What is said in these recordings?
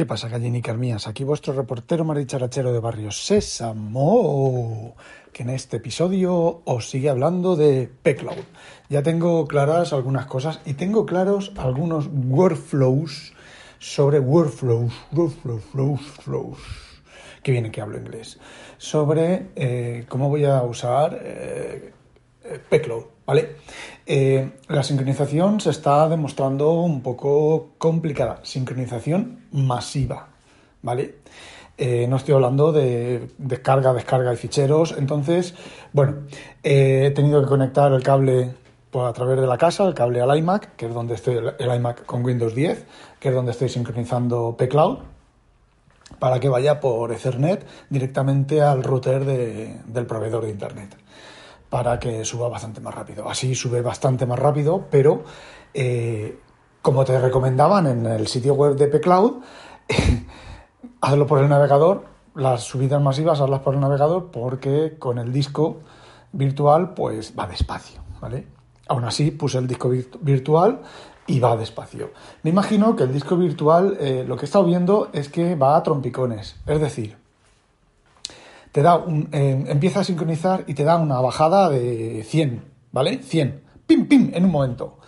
¿Qué pasa, gallinicas mías? Aquí vuestro reportero maricharachero de Barrio Sésamo, que en este episodio os sigue hablando de Pcloud. Ya tengo claras algunas cosas y tengo claros algunos workflows sobre workflows, workflows, flows, flows. Que viene que hablo inglés. Sobre eh, cómo voy a usar eh, Pcloud, ¿vale? Eh, la sincronización se está demostrando un poco complicada. Sincronización masiva, ¿vale? Eh, no estoy hablando de descarga, descarga de ficheros. Entonces, bueno, eh, he tenido que conectar el cable a través de la casa, el cable al iMac, que es donde estoy, el iMac con Windows 10, que es donde estoy sincronizando Pcloud, para que vaya por Ethernet directamente al router del proveedor de Internet para que suba bastante más rápido. Así sube bastante más rápido, pero eh, como te recomendaban en el sitio web de Pcloud, hazlo por el navegador, las subidas masivas hazlas por el navegador porque con el disco virtual pues va despacio, ¿vale? Aún así puse el disco virtual y va despacio. Me imagino que el disco virtual eh, lo que he estado viendo es que va a trompicones, es decir, te da un, eh, empieza a sincronizar y te da una bajada de 100, ¿vale? 100, pim, pim, en un momento.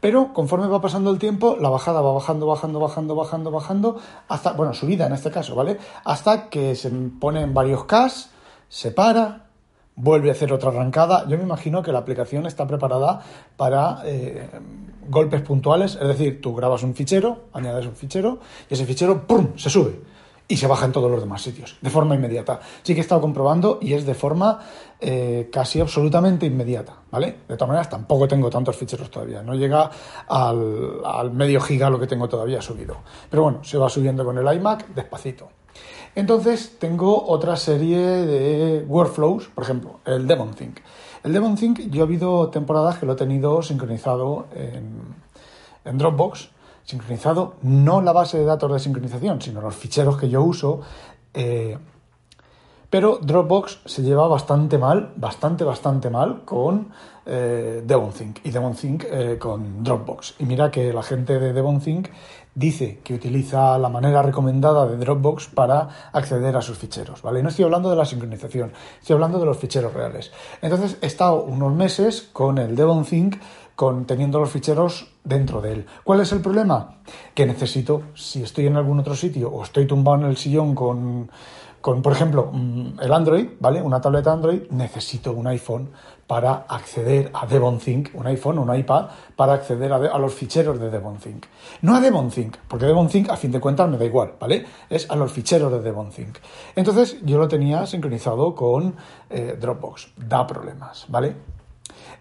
Pero conforme va pasando el tiempo, la bajada va bajando, bajando, bajando, bajando, bajando, hasta, bueno, subida en este caso, ¿vale? Hasta que se pone en varios Ks, se para, vuelve a hacer otra arrancada. Yo me imagino que la aplicación está preparada para eh, golpes puntuales, es decir, tú grabas un fichero, añades un fichero y ese fichero, ¡pum!, se sube y se baja en todos los demás sitios, de forma inmediata. Sí que he estado comprobando y es de forma eh, casi absolutamente inmediata, ¿vale? De todas maneras, tampoco tengo tantos ficheros todavía, no llega al, medio giga lo que tengo todavía subido. Pero bueno, se va subiendo con el iMac despacito. Entonces, tengo otra serie de workflows, por ejemplo, el DemonThink. El DemonThink, yo he habido temporadas que lo he tenido sincronizado en Dropbox, sincronizado, no la base de datos de sincronización, sino los ficheros que yo uso. Eh, pero Dropbox se lleva bastante mal, bastante, bastante mal con eh, DevonThink y DevonThink eh, con Dropbox. Y mira que la gente de DevonThink dice que utiliza la manera recomendada de Dropbox para acceder a sus ficheros, ¿vale? No estoy hablando de la sincronización, estoy hablando de los ficheros reales. Entonces he estado unos meses con el DevonThink con, teniendo los ficheros dentro de él. ¿Cuál es el problema? Que necesito, si estoy en algún otro sitio o estoy tumbado en el sillón con, con por ejemplo, mm, el Android, ¿vale? Una tableta Android, necesito un iPhone para acceder a DevonThink, un iPhone, un iPad, para acceder a, los ficheros de DevonThink. No a DevonThink, porque DevonThink a fin de cuentas me da igual, ¿vale? Es a los ficheros de DevonThink. Entonces yo lo tenía sincronizado con eh, Dropbox. Da problemas, ¿vale?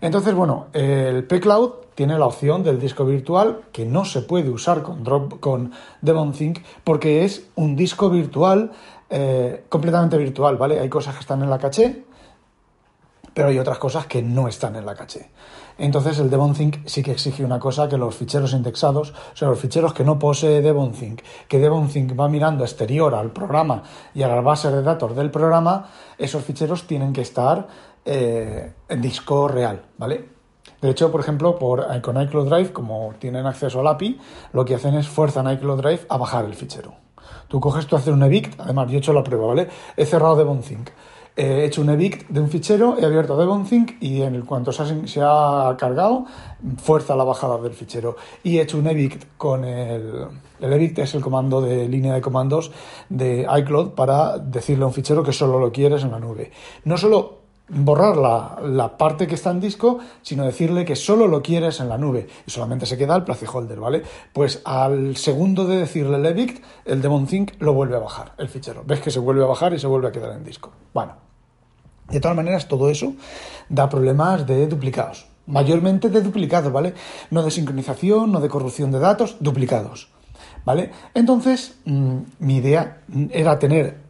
Entonces, bueno, el pCloud tiene la opción del disco virtual que no se puede usar con, Drop, con DevonThink porque es un disco virtual eh, completamente virtual, ¿vale? Hay cosas que están en la caché, pero hay otras cosas que no están en la caché. Entonces el DevonThink sí que exige una cosa, que los ficheros indexados, o sea, los ficheros que no posee DevonThink, que DevonThink va mirando exterior al programa y a las bases de datos del programa, esos ficheros tienen que estar eh, en disco real, ¿vale? De hecho, por ejemplo, por, eh, con iCloud Drive, como tienen acceso al API, lo que hacen es fuerzan iCloud Drive a bajar el fichero. Tú coges, tú haces un evict, además yo he hecho la prueba, ¿vale? He cerrado DevonThink, he hecho un evict de un fichero, he abierto DevonThink y en el cuanto se ha, cargado, fuerza la bajada del fichero. Y he hecho un evict con el... El evict es el comando de línea de comandos de iCloud para decirle a un fichero que solo lo quieres en la nube. No solo borrar la, parte que está en disco, sino decirle que solo lo quieres en la nube y solamente se queda el placeholder, ¿vale? Pues al segundo de decirle el evict, el DemonThink lo vuelve a bajar, el fichero. Ves que se vuelve a bajar y se vuelve a quedar en disco. Bueno, de todas maneras, todo eso da problemas de duplicados. Mayormente de duplicados, ¿vale? No de sincronización, no de corrupción de datos, duplicados. ¿Vale? Entonces, mm, mi idea era tener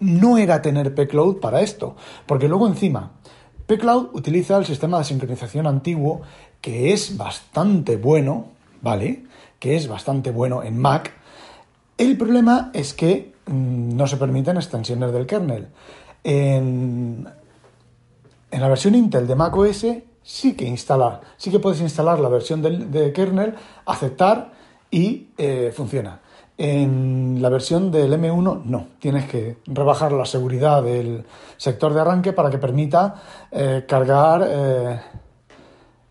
no era tener pCloud para esto, porque luego encima, pCloud utiliza el sistema de sincronización antiguo que es bastante bueno, ¿vale? Que es bastante bueno en Mac. El problema es que mm, no se permiten extensiones del kernel. En, la versión Intel de Mac OS sí que instala, sí que puedes instalar la versión de kernel, aceptar y eh, funciona. En la versión del M1 no, tienes que rebajar la seguridad del sector de arranque para que permita eh, cargar eh,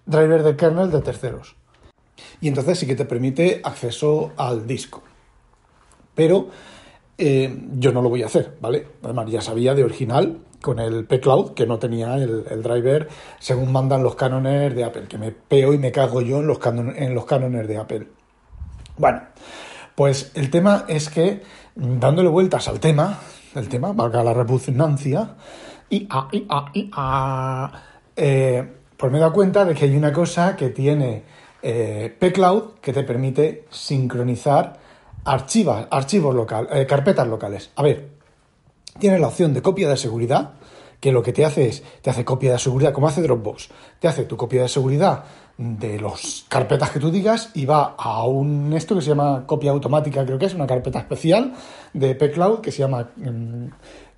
driver de kernel de terceros. Y entonces sí que te permite acceso al disco. Pero eh, yo no lo voy a hacer, ¿vale? Además ya sabía de original con el P-Cloud que no tenía el, driver según mandan los cánones de Apple, que me peo y me cago yo en los, cánones de Apple. Bueno, pues el tema es que, dándole vueltas al tema, el tema, valga la repugnancia, y a, y a, y a, eh, pues me he dado cuenta de que hay una cosa que tiene eh, pCloud que te permite sincronizar archivos, archivos locales, eh, carpetas locales. A ver, tienes la opción de copia de seguridad, que lo que te hace es, te hace copia de seguridad, como hace Dropbox, te hace tu copia de seguridad de las carpetas que tú digas y va a un esto que se llama copia automática, creo que es una carpeta especial de pCloud que se llama mm,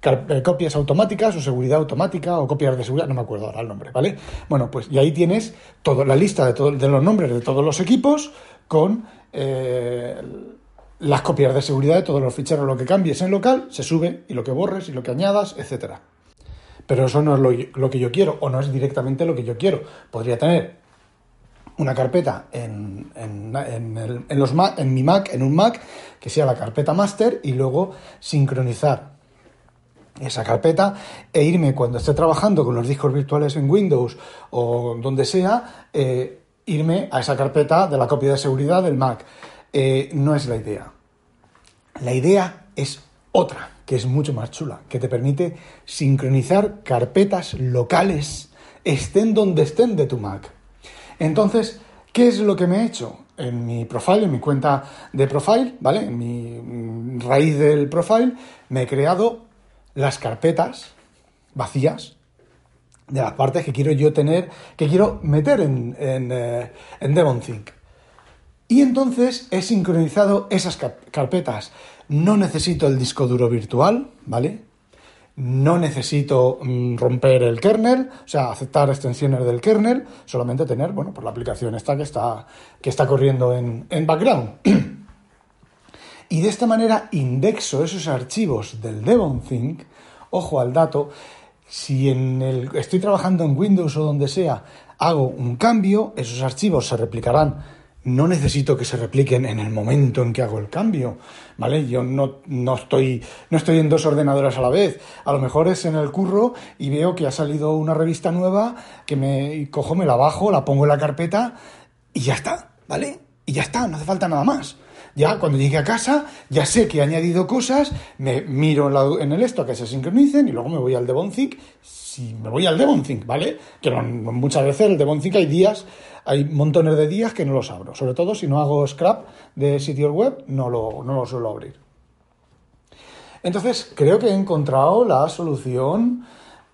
eh, copias automáticas o seguridad automática o copias de seguridad, no me acuerdo ahora el nombre, ¿vale? Bueno, pues y ahí tienes toda la lista de, de los nombres de todos los equipos con eh, las copias de seguridad de todos los ficheros, lo que cambies en local se sube y lo que borres y lo que añadas, etcétera. Pero eso no es lo que yo quiero o no es directamente lo que yo quiero. Podría tener una carpeta en, en, los Mac, en mi Mac, en un Mac, que sea la carpeta master y luego sincronizar esa carpeta e irme cuando esté trabajando con los discos virtuales en Windows o donde sea, eh, irme a esa carpeta de la copia de seguridad del Mac. Eh, no es la idea. La idea es otra, que es mucho más chula, que te permite sincronizar carpetas locales, estén donde estén de tu Mac. Entonces, ¿qué es lo que me he hecho? En mi profile, en mi cuenta de profile, ¿vale? En mi mm, raíz del profile, me he creado las carpetas vacías de las partes que quiero yo tener, que quiero meter en, en, eh, DevonThink. Y entonces he sincronizado esas carpetas. No necesito el disco duro virtual, ¿vale? no necesito mm, romper el kernel, o sea, aceptar extensiones del kernel, solamente tener, bueno, pues la aplicación esta que está, que está corriendo en, en background. y de esta manera indexo esos archivos del DevonThink, ojo al dato, si en el, estoy trabajando en Windows o donde sea, hago un cambio, esos archivos se replicarán no necesito que se repliquen en el momento en que hago el cambio, ¿vale? Yo no, no, estoy, no estoy en dos ordenadores a la vez. A lo mejor es en el curro y veo que ha salido una revista nueva que me cojo, me la bajo, la pongo en la carpeta y ya está, ¿vale? Y ya está, no hace falta nada más. Ya cuando llegue a casa, ya sé que he añadido cosas, me miro en, el esto que se sincronicen y luego me voy al Devonthink. Si me voy al Devonthink, ¿vale? Que muchas veces el Devonthink hay días hay montones de días que no los abro, sobre todo si no hago scrap de sitios web, no lo, no lo suelo abrir. Entonces, creo que he encontrado la solución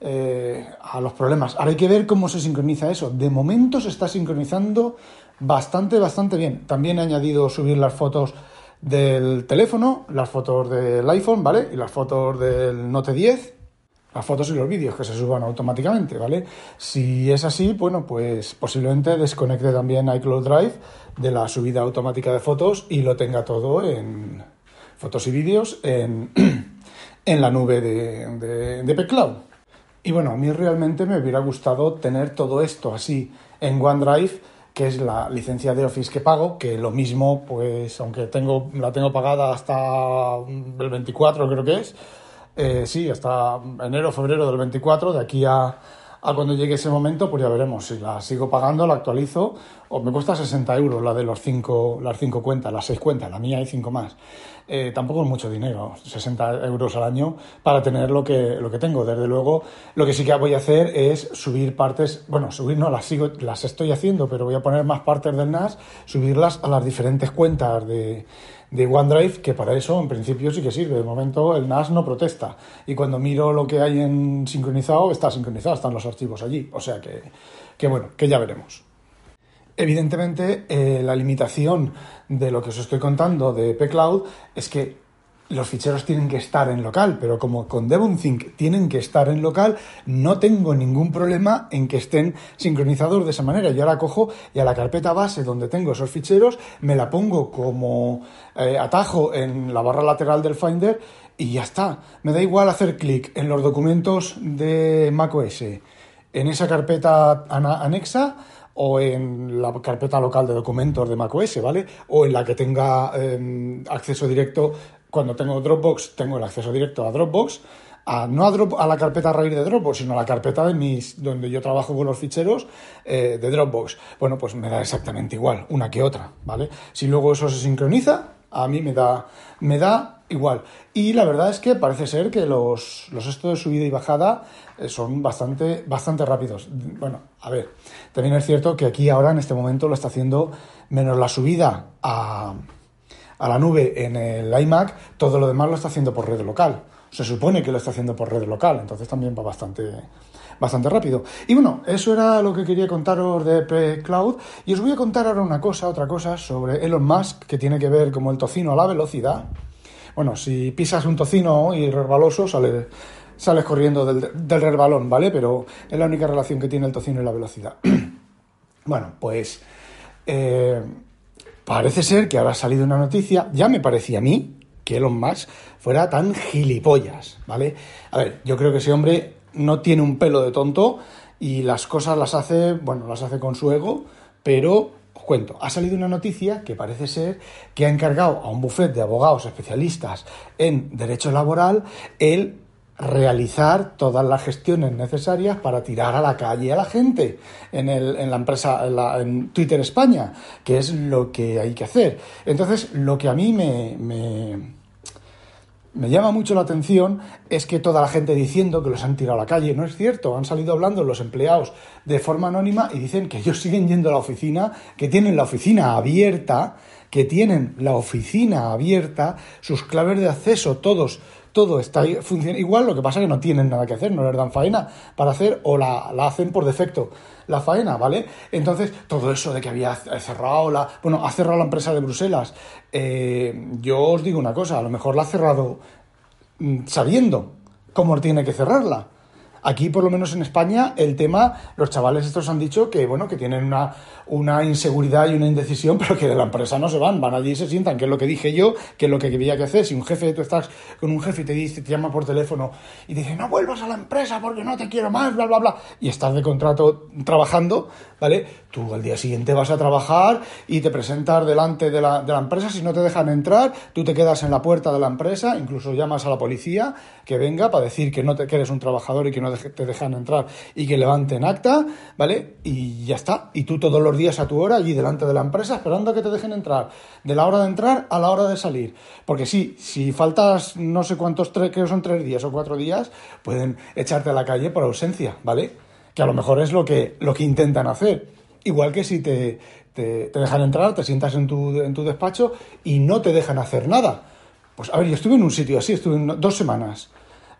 eh, a los problemas. Ahora hay que ver cómo se sincroniza eso. De momento se está sincronizando bastante, bastante bien. También he añadido subir las fotos del teléfono, las fotos del iPhone, ¿vale? Y las fotos del Note 10 las fotos y los vídeos que se suban automáticamente, ¿vale? Si es así, bueno, pues posiblemente desconecte también iCloud Drive de la subida automática de fotos y lo tenga todo en fotos y vídeos en, en la nube de, de, Pcloud. Y bueno, a mí realmente me hubiera gustado tener todo esto así en OneDrive, que es la licencia de Office que pago, que lo mismo, pues aunque tengo, la tengo pagada hasta el 24 creo que es, eh, sí, hasta enero, febrero del 24, de aquí a, a cuando llegue ese momento, pues ya veremos si la sigo pagando, la actualizo, o me cuesta 60 euros la de los cinco, las cinco cuentas, las seis cuentas, la mía hay cinco más. Eh, tampoco es mucho dinero, 60 euros al año para tener lo que, lo que tengo. Desde luego, lo que sí que voy a hacer es subir partes, bueno, subir no, las sigo, las estoy haciendo, pero voy a poner más partes del NAS, subirlas a las diferentes cuentas de de OneDrive, que para eso en principio sí que sirve. De momento el NAS no protesta. Y cuando miro lo que hay en sincronizado, está sincronizado, están los archivos allí. O sea que, que bueno, que ya veremos. Evidentemente, eh, la limitación de lo que os estoy contando de pCloud es que los ficheros tienen que estar en local, pero como con DevonThink tienen que estar en local, no tengo ningún problema en que estén sincronizados de esa manera. Yo ahora cojo y a la carpeta base donde tengo esos ficheros, me la pongo como eh, atajo en la barra lateral del Finder y ya está. Me da igual hacer clic en los documentos de macOS, en esa carpeta anexa o en la carpeta local de documentos de macOS, ¿vale? O en la que tenga em, acceso directo cuando tengo Dropbox, tengo el acceso directo a Dropbox, a, no a, a la carpeta raíz de Dropbox, sino a la carpeta de mis, donde yo trabajo con los ficheros eh, de Dropbox. Bueno, pues me da exactamente igual, una que otra, ¿vale? Si luego eso se sincroniza, a mí me da, me da igual. Y la verdad es que parece ser que los, los estos de subida y bajada eh, son bastante, bastante rápidos. Bueno, a ver, también es cierto que aquí ahora en este momento lo está haciendo menos la subida a a la nube en el iMac, todo lo demás lo está haciendo por red local. Se supone que lo está haciendo por red local, entonces también va bastante, bastante rápido. Y bueno, eso era lo que quería contaros de P-Cloud. Y os voy a contar ahora una cosa, otra cosa, sobre Elon Musk, que tiene que ver como el tocino a la velocidad. Bueno, si pisas un tocino y resbaloso, sale, sales corriendo del, del resbalón, ¿vale? Pero es la única relación que tiene el tocino y la velocidad. bueno, pues... Eh, Parece ser que ahora ha salido una noticia, ya me parecía a mí que Elon Musk fuera tan gilipollas, ¿vale? A ver, yo creo que ese hombre no tiene un pelo de tonto y las cosas las hace, bueno, las hace con su ego, pero os cuento, ha salido una noticia que parece ser que ha encargado a un bufete de abogados especialistas en derecho laboral el realizar todas las gestiones necesarias para tirar a la calle a la gente en, el, en la empresa, en, Twitter España, que es lo que hay que hacer. Entonces, lo que a mí me, me, me llama mucho la atención es que toda la gente diciendo que los han tirado a la calle, no es cierto, han salido hablando los empleados de forma anónima y dicen que ellos siguen yendo a la oficina, que tienen la oficina abierta, que tienen la oficina abierta, sus claves de acceso todos todo está funcionando igual, lo que pasa es que no tienen nada que hacer, no les dan faena para hacer o la, hacen por defecto la faena, ¿vale? Entonces, todo eso de que había cerrado la... Bueno, ha cerrado la empresa de Bruselas. Eh, yo os digo una cosa, a lo mejor la ha cerrado mm, sabiendo cómo tiene que cerrarla. Aquí, por lo menos en España, el tema, los chavales estos han dicho que, bueno, que tienen una, una inseguridad y una indecisión, pero que de la empresa no se van, van allí y se sientan, que es lo que dije yo, que es lo que había que hacer. Si un jefe, tú estás con un jefe y te dice, te llama por teléfono y dice, no vuelvas a la empresa porque no te quiero más, bla, bla, bla, y estás de contrato trabajando, ¿vale? Tú al día siguiente vas a trabajar y te presentas delante de la, de la empresa, si no te dejan entrar, tú te quedas en la puerta de la empresa, incluso llamas a la policía que venga para decir que no te, que eres un trabajador y que no te dejan entrar y que levanten acta, ¿vale? Y ya está. Y tú todos los días a tu hora allí delante de la empresa esperando a que te dejen entrar. De la hora de entrar a la hora de salir. Porque sí, si faltas no sé cuántos, creo que son tres días o cuatro días, pueden echarte a la calle por ausencia, ¿vale? Que a lo mejor es lo que, lo que intentan hacer. Igual que si te, te, dejan entrar, te sientas en tu, en tu despacho y no te dejan hacer nada. Pues a ver, yo estuve en un sitio así, estuve dos semanas,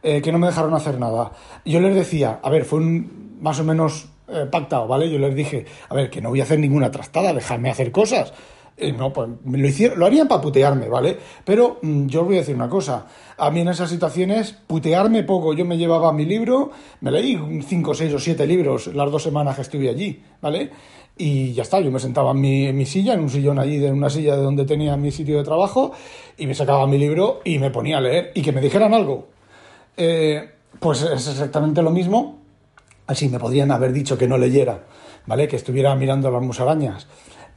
eh, que no me dejaron hacer nada. Yo les decía, a ver, fue un, más o menos eh, pactado, ¿vale? Yo les dije, a ver, que no voy a hacer ninguna trastada, dejadme hacer cosas. Eh, no, pues lo, hicieron, lo harían para putearme, ¿vale? Pero mm, yo os voy a decir una cosa. A mí en esas situaciones, putearme poco. Yo me llevaba mi libro, me leí cinco, seis o siete libros las dos semanas que estuve allí, ¿vale? Y ya está, yo me sentaba en mi, en mi silla, en un sillón allí, en una silla de donde tenía mi sitio de trabajo, y me sacaba mi libro y me ponía a leer. Y que me dijeran algo. Eh, pues es exactamente lo mismo Así me podrían haber dicho que no leyera, ¿vale? Que estuviera mirando las musarañas.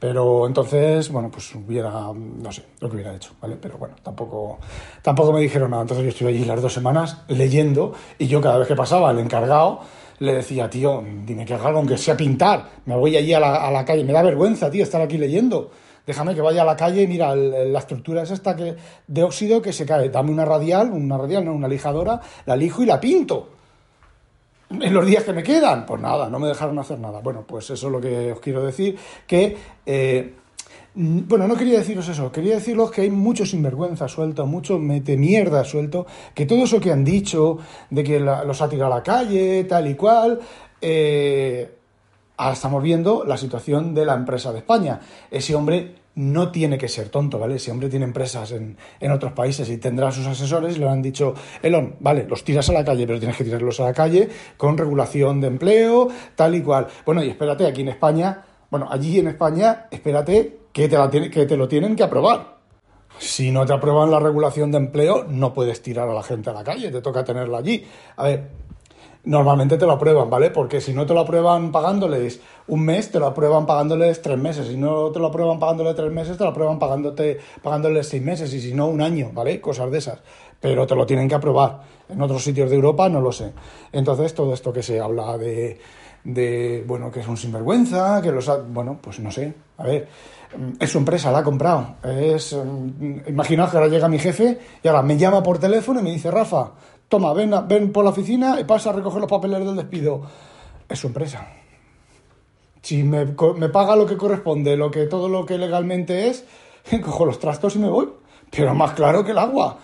Pero entonces, bueno, pues hubiera, no sé, lo que hubiera hecho, ¿vale? Pero bueno, tampoco, tampoco me dijeron nada. Entonces yo estuve allí las dos semanas leyendo y yo cada vez que pasaba el encargado le decía, tío, dime que haga algo, aunque sea pintar. Me voy allí a la, a la calle. Me da vergüenza, tío, estar aquí leyendo. Déjame que vaya a la calle y mira, la estructura es esta que, de óxido que se cae. Dame una radial, una radial, no, una lijadora, la lijo y la pinto en los días que me quedan, pues nada, no me dejaron hacer nada. Bueno, pues eso es lo que os quiero decir, que... Eh, bueno, no quería deciros eso, quería deciros que hay mucho sinvergüenza suelto, mucho mete mierda suelto, que todo eso que han dicho, de que los ha tirado a la calle, tal y cual, eh, ahora estamos viendo la situación de la empresa de España. Ese hombre no tiene que ser tonto, ¿vale? Si hombre tiene empresas en, en, otros países y tendrá sus asesores, le han dicho, Elon, vale, los tiras a la calle, pero tienes que tirarlos a la calle con regulación de empleo, tal y cual. Bueno, y espérate, aquí en España, bueno, allí en España, espérate que te, la tiene, que te lo tienen que aprobar. Si no te aprueban la regulación de empleo, no puedes tirar a la gente a la calle, te toca tenerla allí. A ver, normalmente te lo aprueban, ¿vale? Porque si no te lo aprueban pagándoles un mes, te lo aprueban pagándoles tres meses. Si no te lo aprueban pagándoles tres meses, te lo aprueban pagándote, pagándoles seis meses. Y si no, un año, ¿vale? Cosas de esas. Pero te lo tienen que aprobar. En otros sitios de Europa no lo sé. Entonces, todo esto que se habla de, de bueno, que es un sinvergüenza, que los... Ha, bueno, pues no sé. A ver, es su empresa, la ha comprado. Es, imaginaos que ahora llega mi jefe y ahora me llama por teléfono y me dice, Rafa, toma, ven, ven por la oficina y pasa a recoger los papeles del despido. Es su empresa. Si me, paga lo que corresponde, lo que todo lo que legalmente es, cojo los trastos y me voy. Pero más claro que el agua.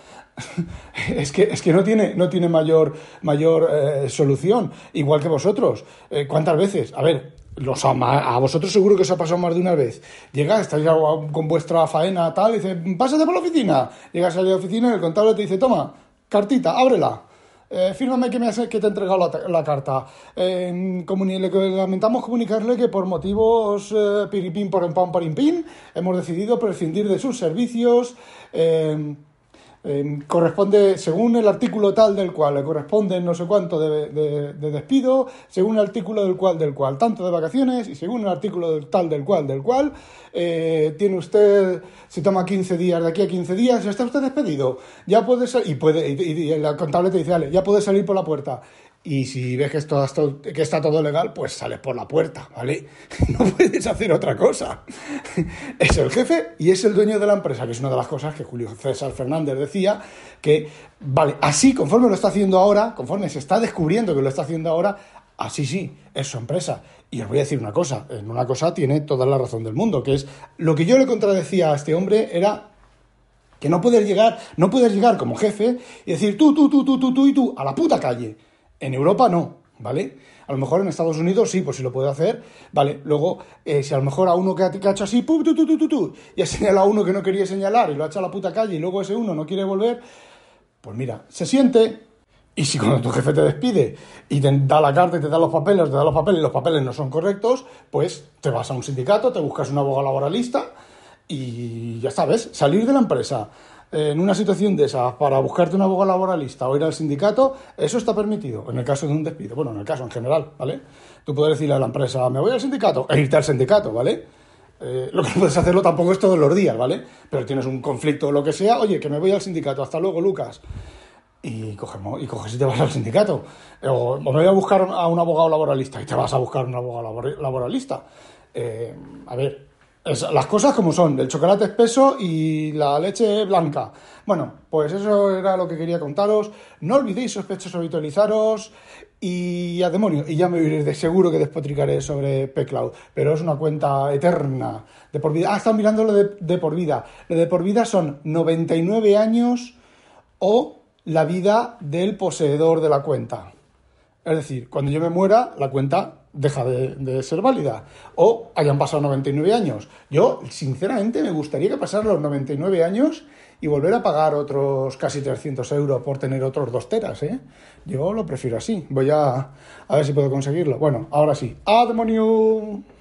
es que, es que no tiene, no tiene mayor, mayor eh, solución. Igual que vosotros. Eh, ¿Cuántas veces? A ver, los, a, vosotros seguro que os ha pasado más de una vez. Llegáis, estáis con vuestra faena tal, y dice, pásate por la oficina. Llegas a la oficina y el contable te dice, toma, cartita, ábrela. Eh, fírmame que, me has, que te he entregado la, la carta. Eh, le lamentamos comunicarle que por motivos eh, piripín por pam parimpín hemos decidido prescindir de sus servicios. Eh, corresponde, según el artículo tal del cual, le corresponde no sé cuánto de, despido, según el artículo del cual, del cual, tanto de vacaciones, y según el artículo del tal del cual, del cual, eh, tiene usted, si toma 15 días, de aquí a 15 días, está usted despedido, ya puede ser, y puede, y, el contable te dice, dale, ya puede salir por la puerta. Y si ves que, está todo legal, pues sales por la puerta, ¿vale? No puedes hacer otra cosa. Es el jefe y es el dueño de la empresa, que es una de las cosas que Julio César Fernández decía, que, vale, así conforme lo está haciendo ahora, conforme se está descubriendo que lo está haciendo ahora, así sí, es su empresa. Y os voy a decir una cosa, en una cosa tiene toda la razón del mundo, que es lo que yo le contradecía a este hombre era que no puedes llegar, no puedes llegar como jefe y decir tú, tú, tú, tú, tú, tú y tú, a la puta calle en Europa no, ¿vale? A lo mejor en Estados Unidos sí, pues si lo puede hacer, ¿vale? Luego, eh, si a lo mejor a uno que ha, hecho así, pum, tu, tu, tu, tu, y ha señalado a uno que no quería señalar y lo ha hecho a la puta calle y luego ese uno no quiere volver, pues mira, se siente. Y si cuando tu jefe te despide y te da la carta y te da los papeles, te da los papeles y los papeles no son correctos, pues te vas a un sindicato, te buscas un abogado laboralista y ya sabes, salir de la empresa en una situación de esa para buscarte un abogado laboralista o ir al sindicato, eso está permitido en el caso de un despido. Bueno, en el caso en general, ¿vale? Tú puedes decirle a la empresa, me voy al sindicato, e irte al sindicato, ¿vale? Eh, lo que puedes hacerlo tampoco es todos los días, ¿vale? Pero tienes un conflicto o lo que sea, oye, que me voy al sindicato, hasta luego, Lucas. Y coges, y coges y te vas al sindicato. O, me voy a buscar a un abogado laboralista y te vas a buscar un abogado laboralista. Eh, a ver, las cosas como son, el chocolate espeso y la leche blanca. Bueno, pues eso era lo que quería contaros. No olvidéis sospechosos habitualizaros y a demonio. Y ya me iréis de seguro que despotricaré sobre P-Cloud. Pero es una cuenta eterna de por vida. Ah, están mirando lo de, de por vida. Lo de por vida son 99 años o la vida del poseedor de la cuenta. Es decir, cuando yo me muera, la cuenta deja de, ser válida. O hayan pasado 99 años. Yo, sinceramente, me gustaría que pasaran los 99 años y volver a pagar otros casi 300 euros por tener otros dos teras, ¿eh? Yo lo prefiero así. Voy a, a ver si puedo conseguirlo. Bueno, ahora sí. ¡A demonio!